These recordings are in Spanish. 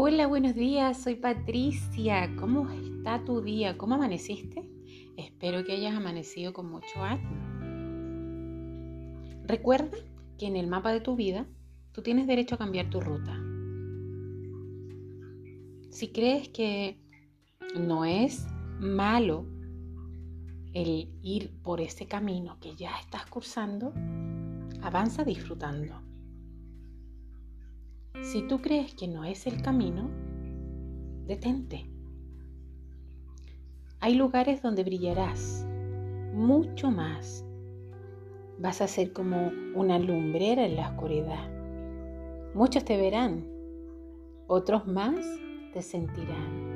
Hola, buenos días, soy Patricia. ¿Cómo está tu día? ¿Cómo amaneciste? Espero que hayas amanecido con mucho ánimo. Recuerda que en el mapa de tu vida tú tienes derecho a cambiar tu ruta. Si crees que no es malo el ir por ese camino que ya estás cursando, avanza disfrutando. Si tú crees que no es el camino, detente. Hay lugares donde brillarás mucho más. Vas a ser como una lumbrera en la oscuridad. Muchos te verán, otros más te sentirán.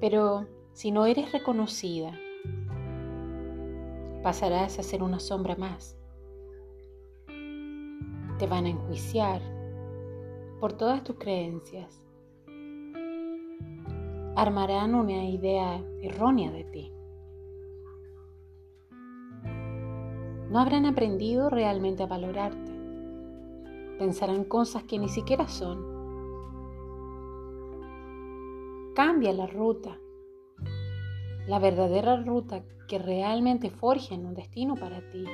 Pero si no eres reconocida, pasarás a ser una sombra más te van a enjuiciar por todas tus creencias. Armarán una idea errónea de ti. No habrán aprendido realmente a valorarte. Pensarán cosas que ni siquiera son. Cambia la ruta, la verdadera ruta que realmente forja un destino para ti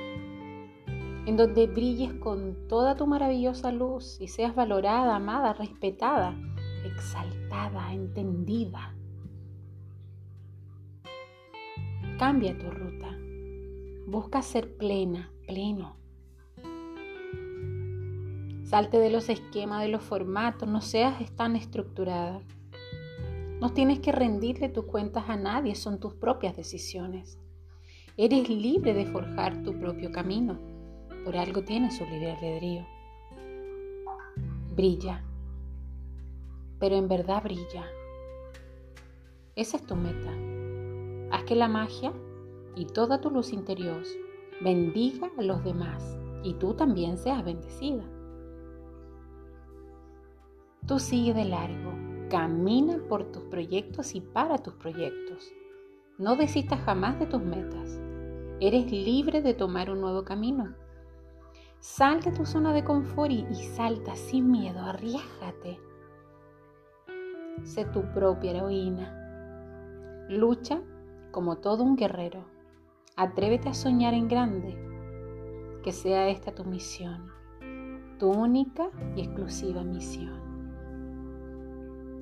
en donde brilles con toda tu maravillosa luz y seas valorada, amada, respetada, exaltada, entendida. Cambia tu ruta. Busca ser plena, pleno. Salte de los esquemas, de los formatos, no seas tan estructurada. No tienes que rendirle tus cuentas a nadie, son tus propias decisiones. Eres libre de forjar tu propio camino. Por algo tiene su libre albedrío. Brilla, pero en verdad brilla. Esa es tu meta. Haz que la magia y toda tu luz interior bendiga a los demás y tú también seas bendecida. Tú sigue de largo, camina por tus proyectos y para tus proyectos. No desistas jamás de tus metas. Eres libre de tomar un nuevo camino. Sal de tu zona de confort y, salta sin miedo, arriesgate. Sé tu propia heroína. Lucha como todo un guerrero. Atrévete a soñar en grande. Que sea esta tu misión, tu única y exclusiva misión.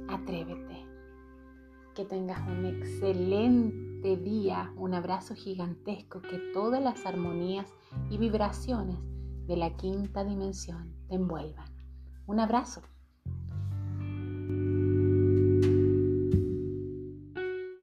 Atrévete. Que tengas un excelente día, un abrazo gigantesco, que todas las armonías y vibraciones de la quinta dimensión te envuelvan. Un abrazo.